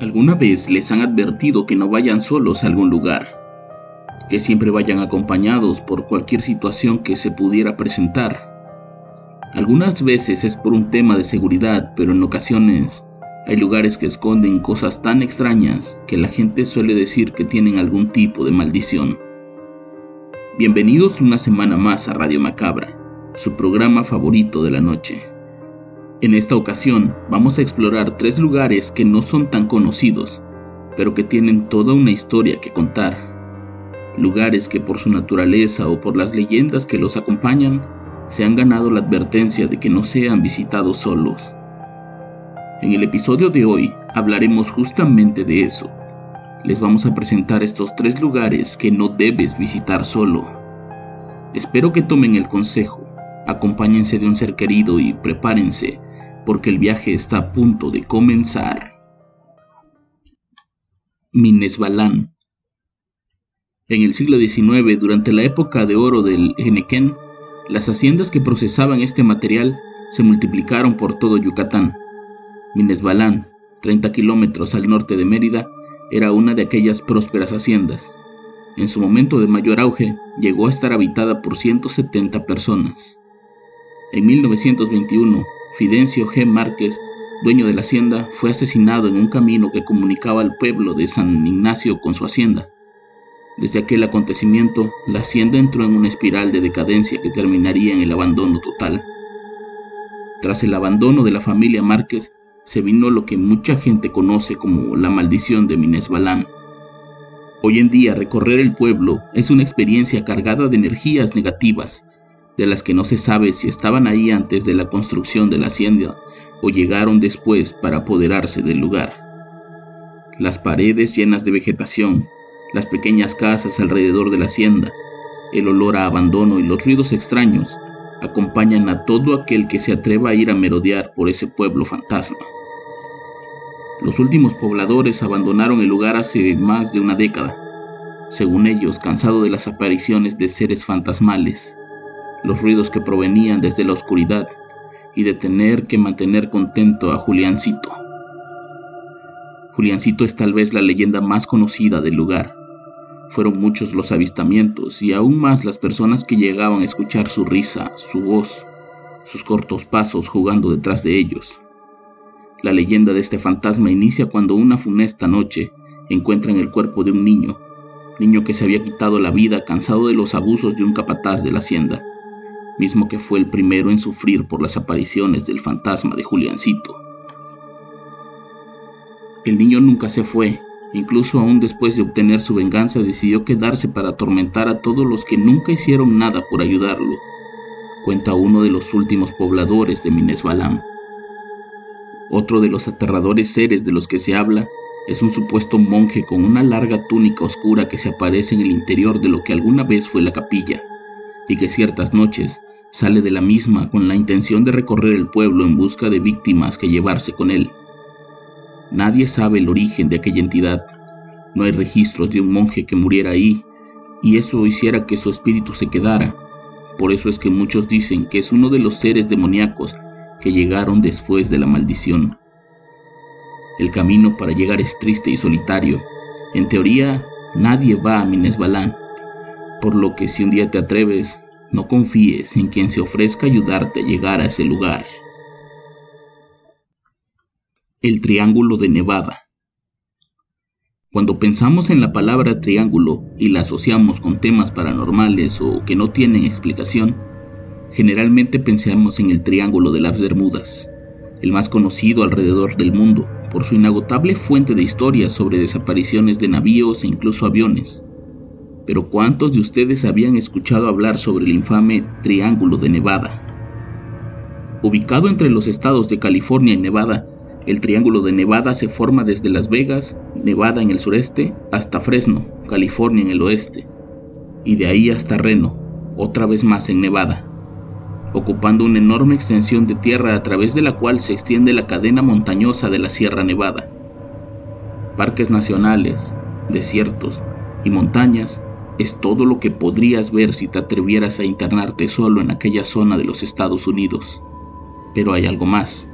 ¿Alguna vez les han advertido que no vayan solos a algún lugar? Que siempre vayan acompañados por cualquier situación que se pudiera presentar. Algunas veces es por un tema de seguridad, pero en ocasiones hay lugares que esconden cosas tan extrañas que la gente suele decir que tienen algún tipo de maldición. Bienvenidos una semana más a Radio Macabra, su programa favorito de la noche. En esta ocasión vamos a explorar tres lugares que no son tan conocidos, pero que tienen toda una historia que contar. Lugares que por su naturaleza o por las leyendas que los acompañan, se han ganado la advertencia de que no sean visitados solos. En el episodio de hoy hablaremos justamente de eso. Les vamos a presentar estos tres lugares que no debes visitar solo. Espero que tomen el consejo, acompáñense de un ser querido y prepárense porque el viaje está a punto de comenzar. Minesbalán. En el siglo XIX, durante la época de oro del Enequén, las haciendas que procesaban este material se multiplicaron por todo Yucatán. Minesbalán, 30 kilómetros al norte de Mérida, era una de aquellas prósperas haciendas. En su momento de mayor auge, llegó a estar habitada por 170 personas. En 1921, Fidencio G. Márquez, dueño de la hacienda, fue asesinado en un camino que comunicaba al pueblo de San Ignacio con su hacienda. Desde aquel acontecimiento, la hacienda entró en una espiral de decadencia que terminaría en el abandono total. Tras el abandono de la familia Márquez, se vino lo que mucha gente conoce como la maldición de Minés Balán. Hoy en día recorrer el pueblo es una experiencia cargada de energías negativas de las que no se sabe si estaban ahí antes de la construcción de la hacienda o llegaron después para apoderarse del lugar. Las paredes llenas de vegetación, las pequeñas casas alrededor de la hacienda, el olor a abandono y los ruidos extraños acompañan a todo aquel que se atreva a ir a merodear por ese pueblo fantasma. Los últimos pobladores abandonaron el lugar hace más de una década, según ellos cansados de las apariciones de seres fantasmales los ruidos que provenían desde la oscuridad y de tener que mantener contento a Juliancito. Juliancito es tal vez la leyenda más conocida del lugar. Fueron muchos los avistamientos y aún más las personas que llegaban a escuchar su risa, su voz, sus cortos pasos jugando detrás de ellos. La leyenda de este fantasma inicia cuando una funesta noche encuentran el cuerpo de un niño, niño que se había quitado la vida cansado de los abusos de un capataz de la hacienda mismo que fue el primero en sufrir por las apariciones del fantasma de Juliancito. El niño nunca se fue, incluso aún después de obtener su venganza decidió quedarse para atormentar a todos los que nunca hicieron nada por ayudarlo, cuenta uno de los últimos pobladores de Minesbalam. Otro de los aterradores seres de los que se habla es un supuesto monje con una larga túnica oscura que se aparece en el interior de lo que alguna vez fue la capilla y que ciertas noches sale de la misma con la intención de recorrer el pueblo en busca de víctimas que llevarse con él. Nadie sabe el origen de aquella entidad. No hay registros de un monje que muriera ahí, y eso hiciera que su espíritu se quedara. Por eso es que muchos dicen que es uno de los seres demoníacos que llegaron después de la maldición. El camino para llegar es triste y solitario. En teoría, nadie va a Minesbalán, por lo que si un día te atreves, no confíes en quien se ofrezca ayudarte a llegar a ese lugar. El Triángulo de Nevada. Cuando pensamos en la palabra triángulo y la asociamos con temas paranormales o que no tienen explicación, generalmente pensamos en el Triángulo de las Bermudas, el más conocido alrededor del mundo por su inagotable fuente de historias sobre desapariciones de navíos e incluso aviones. Pero ¿cuántos de ustedes habían escuchado hablar sobre el infame Triángulo de Nevada? Ubicado entre los estados de California y Nevada, el Triángulo de Nevada se forma desde Las Vegas, Nevada en el sureste, hasta Fresno, California en el oeste, y de ahí hasta Reno, otra vez más en Nevada, ocupando una enorme extensión de tierra a través de la cual se extiende la cadena montañosa de la Sierra Nevada. Parques nacionales, desiertos y montañas es todo lo que podrías ver si te atrevieras a internarte solo en aquella zona de los Estados Unidos. Pero hay algo más.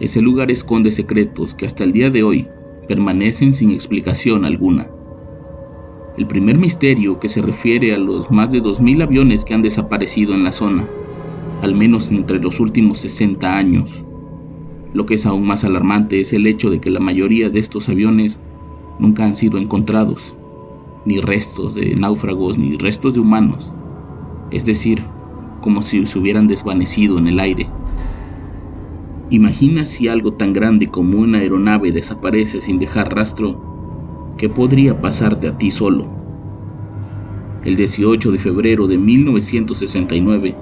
Ese lugar esconde secretos que hasta el día de hoy permanecen sin explicación alguna. El primer misterio que se refiere a los más de 2.000 aviones que han desaparecido en la zona, al menos entre los últimos 60 años. Lo que es aún más alarmante es el hecho de que la mayoría de estos aviones nunca han sido encontrados, ni restos de náufragos ni restos de humanos, es decir, como si se hubieran desvanecido en el aire. Imagina si algo tan grande como una aeronave desaparece sin dejar rastro, ¿qué podría pasarte a ti solo? El 18 de febrero de 1969,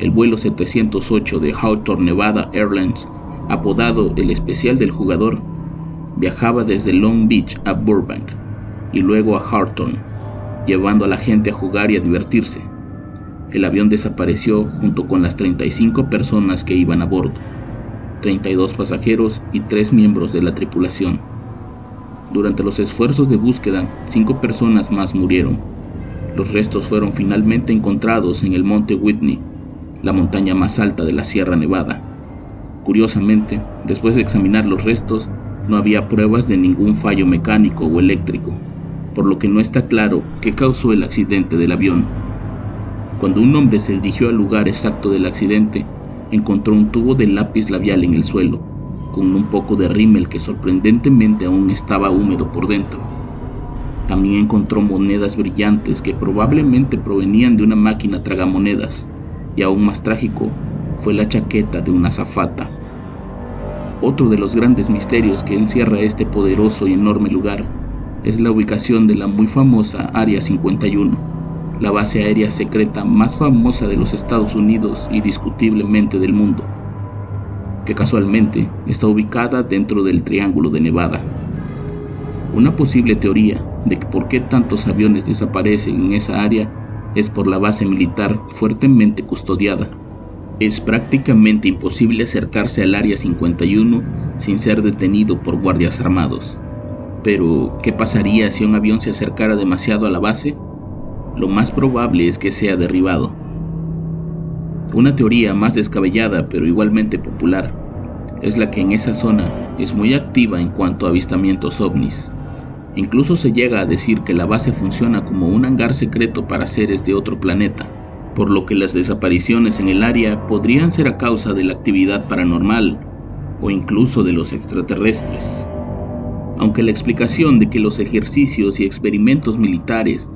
el vuelo 708 de Hawthorne Nevada Airlines, apodado el especial del jugador, viajaba desde Long Beach a Burbank y luego a Hawthorne, llevando a la gente a jugar y a divertirse. El avión desapareció junto con las 35 personas que iban a bordo. 32 pasajeros y 3 miembros de la tripulación. Durante los esfuerzos de búsqueda, 5 personas más murieron. Los restos fueron finalmente encontrados en el monte Whitney, la montaña más alta de la Sierra Nevada. Curiosamente, después de examinar los restos, no había pruebas de ningún fallo mecánico o eléctrico, por lo que no está claro qué causó el accidente del avión. Cuando un hombre se dirigió al lugar exacto del accidente, encontró un tubo de lápiz labial en el suelo, con un poco de rímel que sorprendentemente aún estaba húmedo por dentro. También encontró monedas brillantes que probablemente provenían de una máquina tragamonedas, y aún más trágico fue la chaqueta de una azafata. Otro de los grandes misterios que encierra este poderoso y enorme lugar es la ubicación de la muy famosa Área 51 la base aérea secreta más famosa de los Estados Unidos y discutiblemente del mundo, que casualmente está ubicada dentro del Triángulo de Nevada. Una posible teoría de por qué tantos aviones desaparecen en esa área es por la base militar fuertemente custodiada. Es prácticamente imposible acercarse al Área 51 sin ser detenido por guardias armados. Pero, ¿qué pasaría si un avión se acercara demasiado a la base? lo más probable es que sea derribado. Una teoría más descabellada pero igualmente popular es la que en esa zona es muy activa en cuanto a avistamientos ovnis. Incluso se llega a decir que la base funciona como un hangar secreto para seres de otro planeta, por lo que las desapariciones en el área podrían ser a causa de la actividad paranormal o incluso de los extraterrestres. Aunque la explicación de que los ejercicios y experimentos militares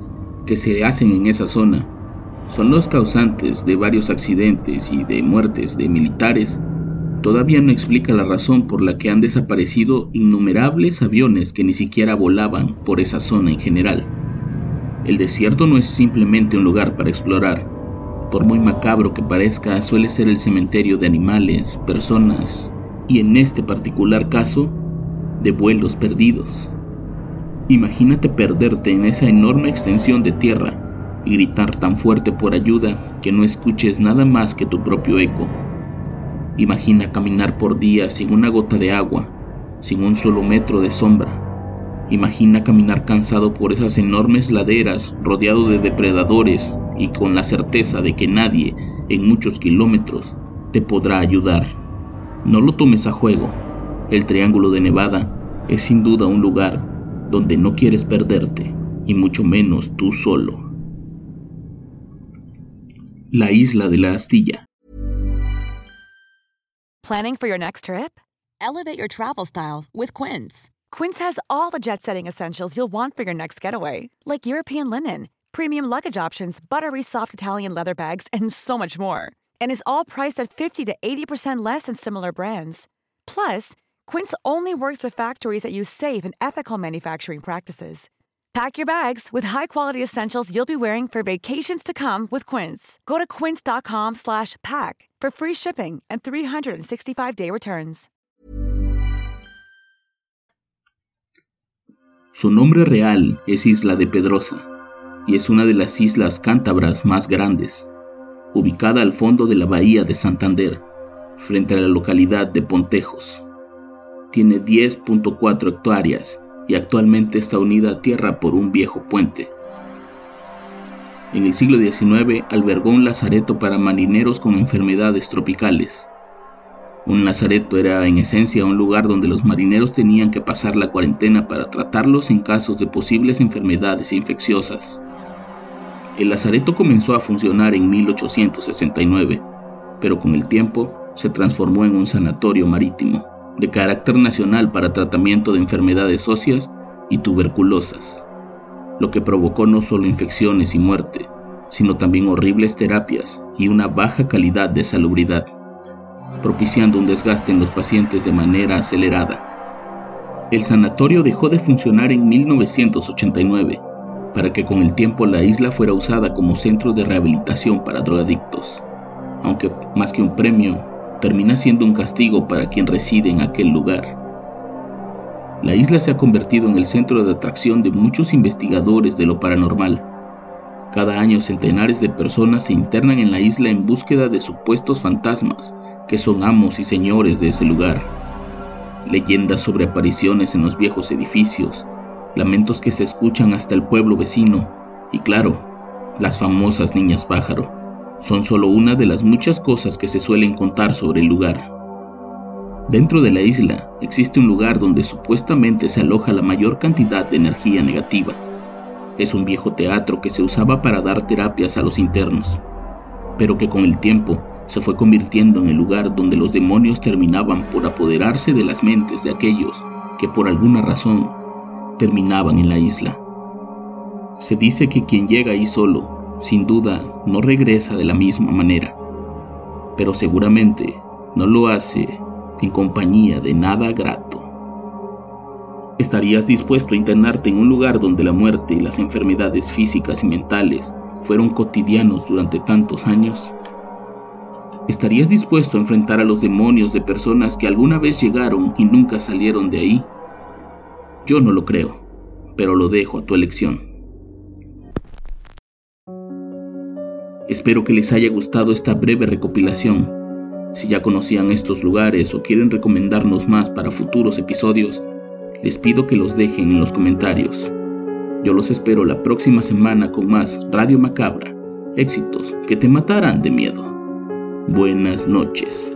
que se hacen en esa zona son los causantes de varios accidentes y de muertes de militares, todavía no explica la razón por la que han desaparecido innumerables aviones que ni siquiera volaban por esa zona en general. El desierto no es simplemente un lugar para explorar. Por muy macabro que parezca, suele ser el cementerio de animales, personas y en este particular caso, de vuelos perdidos. Imagínate perderte en esa enorme extensión de tierra y gritar tan fuerte por ayuda que no escuches nada más que tu propio eco. Imagina caminar por días sin una gota de agua, sin un solo metro de sombra. Imagina caminar cansado por esas enormes laderas, rodeado de depredadores y con la certeza de que nadie, en muchos kilómetros, te podrá ayudar. No lo tomes a juego. El Triángulo de Nevada es sin duda un lugar donde no quieres perderte, y mucho menos tú solo. La isla de la astilla. Planning for your next trip? Elevate your travel style with Quince. Quince has all the jet setting essentials you'll want for your next getaway, like European linen, premium luggage options, buttery soft Italian leather bags, and so much more. And is all priced at 50 to 80% less than similar brands. Plus, Quince only works with factories that use safe and ethical manufacturing practices. Pack your bags with high-quality essentials you'll be wearing for vacations to come with Quince. Go to quince.com slash pack for free shipping and 365-day returns. Su nombre real es Isla de Pedrosa y es una de las islas cántabras más grandes, ubicada al fondo de la bahía de Santander, frente a la localidad de Pontejos. Tiene 10.4 hectáreas y actualmente está unida a tierra por un viejo puente. En el siglo XIX albergó un lazareto para marineros con enfermedades tropicales. Un lazareto era en esencia un lugar donde los marineros tenían que pasar la cuarentena para tratarlos en casos de posibles enfermedades infecciosas. El lazareto comenzó a funcionar en 1869, pero con el tiempo se transformó en un sanatorio marítimo de carácter nacional para tratamiento de enfermedades óseas y tuberculosas, lo que provocó no solo infecciones y muerte, sino también horribles terapias y una baja calidad de salubridad, propiciando un desgaste en los pacientes de manera acelerada. El sanatorio dejó de funcionar en 1989 para que con el tiempo la isla fuera usada como centro de rehabilitación para drogadictos, aunque más que un premio, termina siendo un castigo para quien reside en aquel lugar. La isla se ha convertido en el centro de atracción de muchos investigadores de lo paranormal. Cada año centenares de personas se internan en la isla en búsqueda de supuestos fantasmas que son amos y señores de ese lugar. Leyendas sobre apariciones en los viejos edificios, lamentos que se escuchan hasta el pueblo vecino y claro, las famosas niñas pájaro son solo una de las muchas cosas que se suelen contar sobre el lugar. Dentro de la isla existe un lugar donde supuestamente se aloja la mayor cantidad de energía negativa. Es un viejo teatro que se usaba para dar terapias a los internos, pero que con el tiempo se fue convirtiendo en el lugar donde los demonios terminaban por apoderarse de las mentes de aquellos que por alguna razón terminaban en la isla. Se dice que quien llega ahí solo sin duda no regresa de la misma manera, pero seguramente no lo hace en compañía de nada grato. ¿Estarías dispuesto a internarte en un lugar donde la muerte y las enfermedades físicas y mentales fueron cotidianos durante tantos años? ¿Estarías dispuesto a enfrentar a los demonios de personas que alguna vez llegaron y nunca salieron de ahí? Yo no lo creo, pero lo dejo a tu elección. Espero que les haya gustado esta breve recopilación. Si ya conocían estos lugares o quieren recomendarnos más para futuros episodios, les pido que los dejen en los comentarios. Yo los espero la próxima semana con más Radio Macabra, éxitos que te matarán de miedo. Buenas noches.